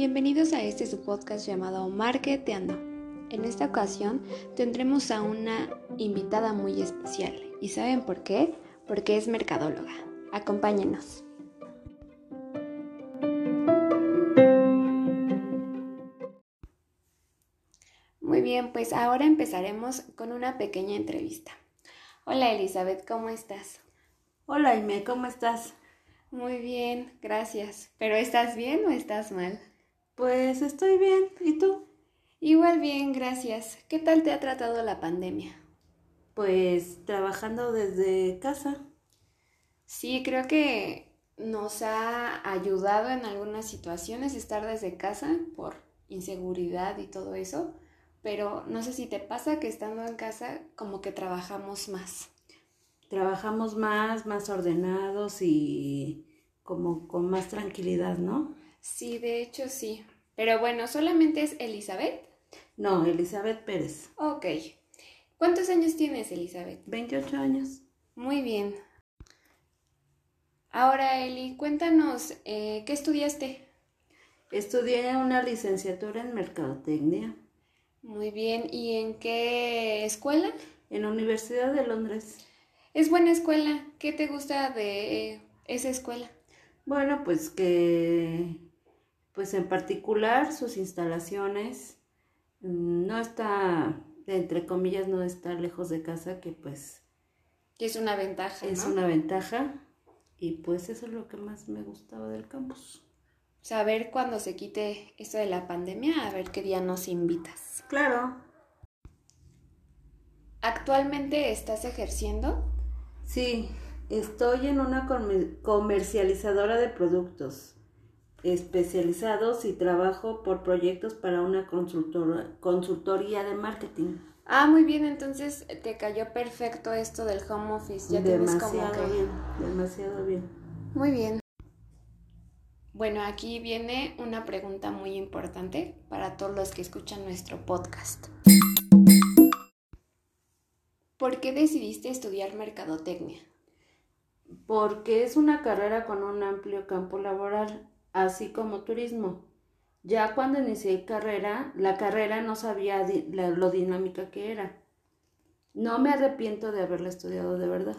Bienvenidos a este su podcast llamado Marketeando. En esta ocasión tendremos a una invitada muy especial. ¿Y saben por qué? Porque es mercadóloga. Acompáñenos. Muy bien, pues ahora empezaremos con una pequeña entrevista. Hola Elizabeth, ¿cómo estás? Hola Aime, ¿cómo estás? Muy bien, gracias. ¿Pero estás bien o estás mal? Pues estoy bien. ¿Y tú? Igual bien, gracias. ¿Qué tal te ha tratado la pandemia? Pues trabajando desde casa. Sí, creo que nos ha ayudado en algunas situaciones estar desde casa por inseguridad y todo eso, pero no sé si te pasa que estando en casa como que trabajamos más. Trabajamos más, más ordenados y como con más tranquilidad, ¿no? Sí, de hecho sí. Pero bueno, ¿solamente es Elizabeth? No, Elizabeth Pérez. Ok. ¿Cuántos años tienes, Elizabeth? 28 años. Muy bien. Ahora, Eli, cuéntanos, eh, ¿qué estudiaste? Estudié una licenciatura en Mercadotecnia. Muy bien. ¿Y en qué escuela? En la Universidad de Londres. Es buena escuela. ¿Qué te gusta de esa escuela? Bueno, pues que pues en particular sus instalaciones mm, no está, entre comillas, no está lejos de casa, que pues... Que es una ventaja. Es una ventaja y pues eso es lo que más me gustaba del campus. Saber cuando se quite esto de la pandemia, a ver qué día nos invitas. Claro. ¿Actualmente estás ejerciendo? Sí, estoy en una comercializadora de productos especializados y trabajo por proyectos para una consultoría de marketing. Ah, muy bien, entonces te cayó perfecto esto del home office. Ya demasiado tienes como bien, demasiado bien. Muy bien. Bueno, aquí viene una pregunta muy importante para todos los que escuchan nuestro podcast. ¿Por qué decidiste estudiar mercadotecnia? Porque es una carrera con un amplio campo laboral así como turismo. Ya cuando inicié carrera, la carrera no sabía lo dinámica que era. No me arrepiento de haberla estudiado de verdad.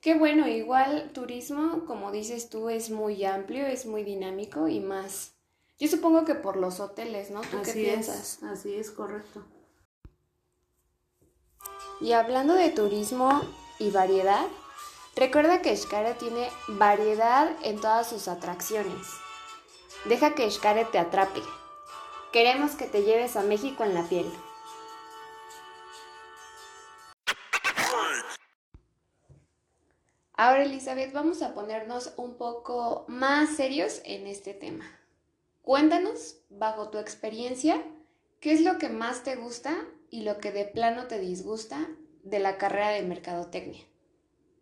Qué bueno, igual turismo, como dices tú, es muy amplio, es muy dinámico y más. Yo supongo que por los hoteles, ¿no? ¿Tú qué piensas? así es, correcto. Y hablando de turismo y variedad, recuerda que Xcara tiene variedad en todas sus atracciones. Deja que Xcaret te atrape. Queremos que te lleves a México en la piel. Ahora, Elizabeth, vamos a ponernos un poco más serios en este tema. Cuéntanos, bajo tu experiencia, qué es lo que más te gusta y lo que de plano te disgusta de la carrera de mercadotecnia.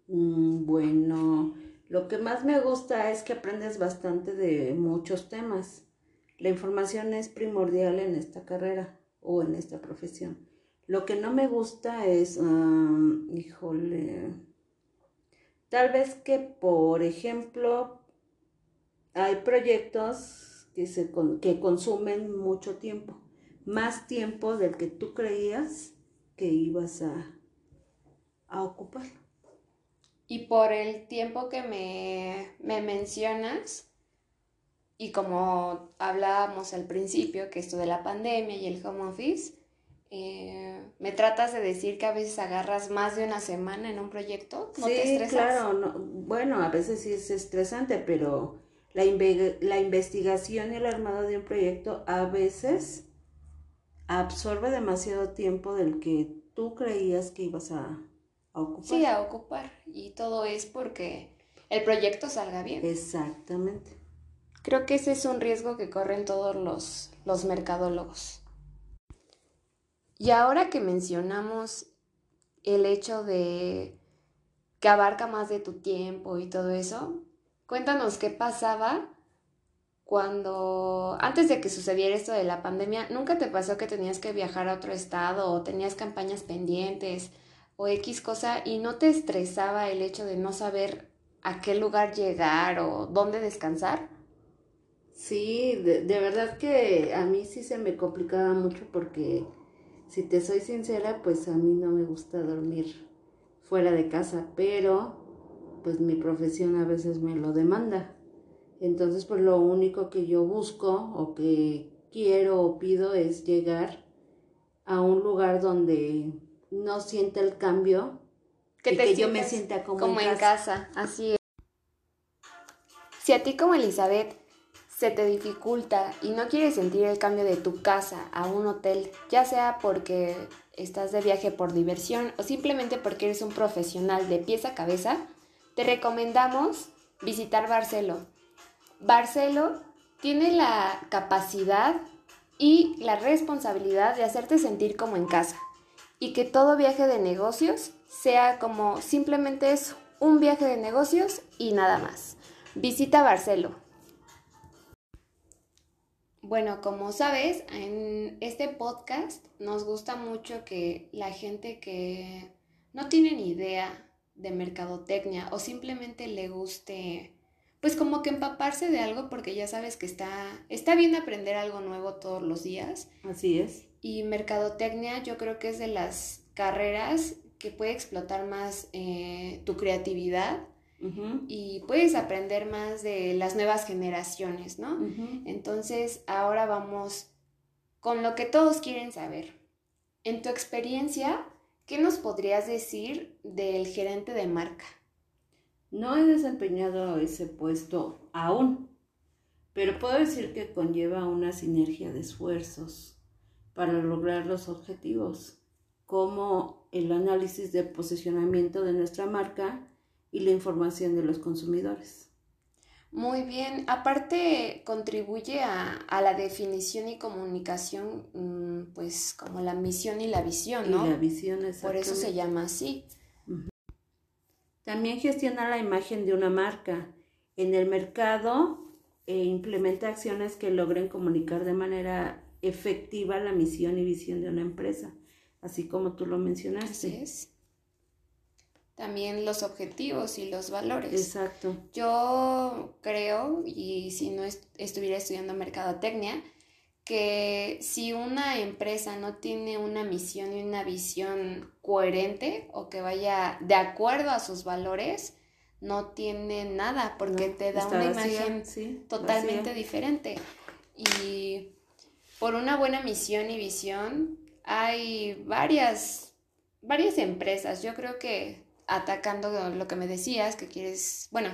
Mm, bueno, lo que más me gusta es que aprendes bastante de muchos temas. La información es primordial en esta carrera o en esta profesión. Lo que no me gusta es, híjole, tal vez que, por ejemplo, hay proyectos que, se, que consumen mucho tiempo, más tiempo del que tú creías que ibas a, a ocupar. Y por el tiempo que me, mencionas, y como hablábamos al principio, que esto de la pandemia y el home office, eh, me tratas de decir que a veces agarras más de una semana en un proyecto, ¿no te estresas? claro, bueno, a veces sí es estresante, pero la, la investigación y el armado de un proyecto a veces absorbe demasiado tiempo del que tú creías que ibas a, a ocupar. Sí, a ocupar. Y todo es porque el proyecto salga bien. Exactamente. Creo que ese es un riesgo que corren todos los, los mercadólogos. Y ahora que mencionamos el hecho de que abarca más de tu tiempo y todo eso, cuéntanos qué pasaba cuando, antes de que sucediera esto de la pandemia, ¿nunca te pasó que tenías que viajar a otro estado o tenías campañas pendientes o X cosa y no te estresaba el hecho de no saber a qué lugar llegar o dónde descansar? Sí, de, verdad que a mí sí se me complicaba mucho porque, si te soy sincera, pues a mí no me gusta dormir fuera de casa, pero pues mi profesión a veces me lo demanda. Entonces, pues lo único que yo busco o que quiero o pido es llegar a un lugar donde no sienta el cambio que, que yo me sienta como, en, casa. Así es. Si a ti como Elizabeth se te dificulta y no quieres sentir el cambio de tu casa a un hotel, ya sea porque estás de viaje por diversión o simplemente porque eres un profesional de pies a cabeza, te recomendamos visitar Barcelo. Barcelo tiene la capacidad y la responsabilidad de hacerte sentir como en casa y que todo viaje de negocios sea como simplemente eso, un viaje de negocios y nada más. Visita Barcelo. Bueno, como sabes, en este podcast nos gusta mucho que la gente que no tiene ni idea de mercadotecnia o simplemente le guste pues como que empaparse de algo porque ya sabes que está, está bien aprender algo nuevo todos los días. Así es. Y mercadotecnia yo creo que es de las carreras que puede explotar más eh, tu creatividad y puedes aprender más de las nuevas generaciones, ¿no? Entonces ahora vamos con lo que todos quieren saber. En tu experiencia, ¿qué nos podrías decir del gerente de marca? No he desempeñado ese puesto aún, pero puedo decir que conlleva una sinergia de esfuerzos para lograr los objetivos, como el análisis de posicionamiento de nuestra marca y la información de los consumidores. Muy bien, aparte contribuye a, la definición y comunicación, mm, pues como la misión y la visión, ¿no? Y la visión, Por eso se llama así. También gestiona la imagen de una marca. En el mercado e implementa acciones que logren comunicar de manera efectiva la misión y visión de una empresa, así como tú lo mencionaste. También los objetivos y los valores. Exacto. Yo creo, y si no estuviera estudiando mercadotecnia, que si una empresa no tiene una misión y una visión coherente o que vaya de acuerdo a sus valores, no tiene nada porque te da una imagen totalmente diferente. Y por una buena misión y visión hay varias, varias empresas. Yo creo que atacando lo que me decías, que quieres, bueno,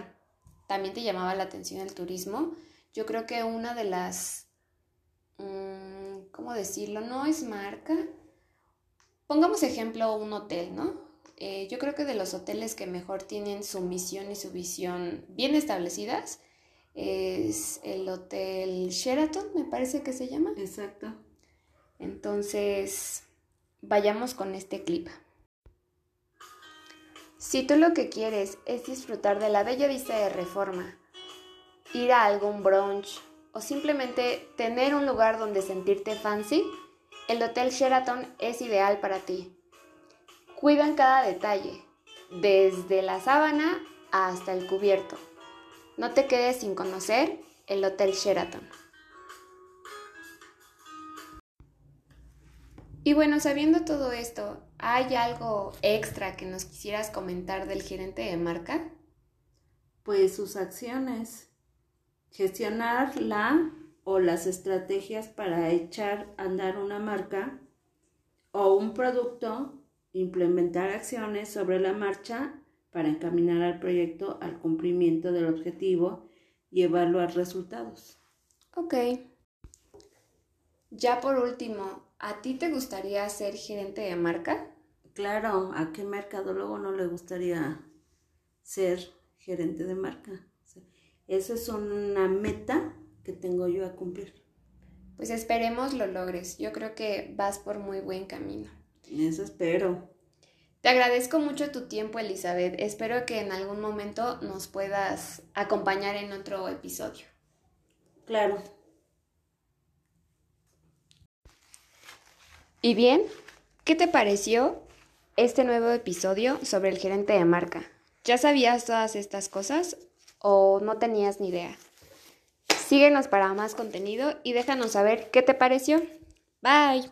también te llamaba la atención el turismo. Yo creo que una de las Mm, ¿cómo decirlo? No es marca. Pongamos ejemplo un hotel, ¿no? Eh, yo creo que de los hoteles que mejor tienen su misión y su visión bien establecidas es el Hotel Sheraton, me parece que se llama. Exacto. Entonces, vayamos con este clip. Si tú lo que quieres es disfrutar de la bella vista de reforma, ir a algún brunch o simplemente tener un lugar donde sentirte fancy, el Hotel Sheraton es ideal para ti. Cuidan cada detalle, desde la sábana hasta el cubierto. No te quedes sin conocer el Hotel Sheraton. Y bueno, sabiendo todo esto, ¿hay algo extra que nos quisieras comentar del gerente de marca? Pues sus acciones gestionar la o las estrategias para echar a andar una marca o un producto, implementar acciones sobre la marcha para encaminar al proyecto al cumplimiento del objetivo y evaluar resultados. Ok. Ya por último, ¿a ti te gustaría ser gerente de marca? Claro, ¿a qué mercadólogo no le gustaría ser gerente de marca? Esa es una meta que tengo yo a cumplir. Pues esperemos lo logres. Yo creo que vas por muy buen camino. Eso espero. Te agradezco mucho tu tiempo, Elizabeth. Espero que en algún momento nos puedas acompañar en otro episodio. Claro. Y bien, ¿qué te pareció este nuevo episodio sobre el gerente de marca? ¿Ya sabías todas estas cosas o no tenías ni idea. Síguenos para más contenido y déjanos saber qué te pareció. Bye.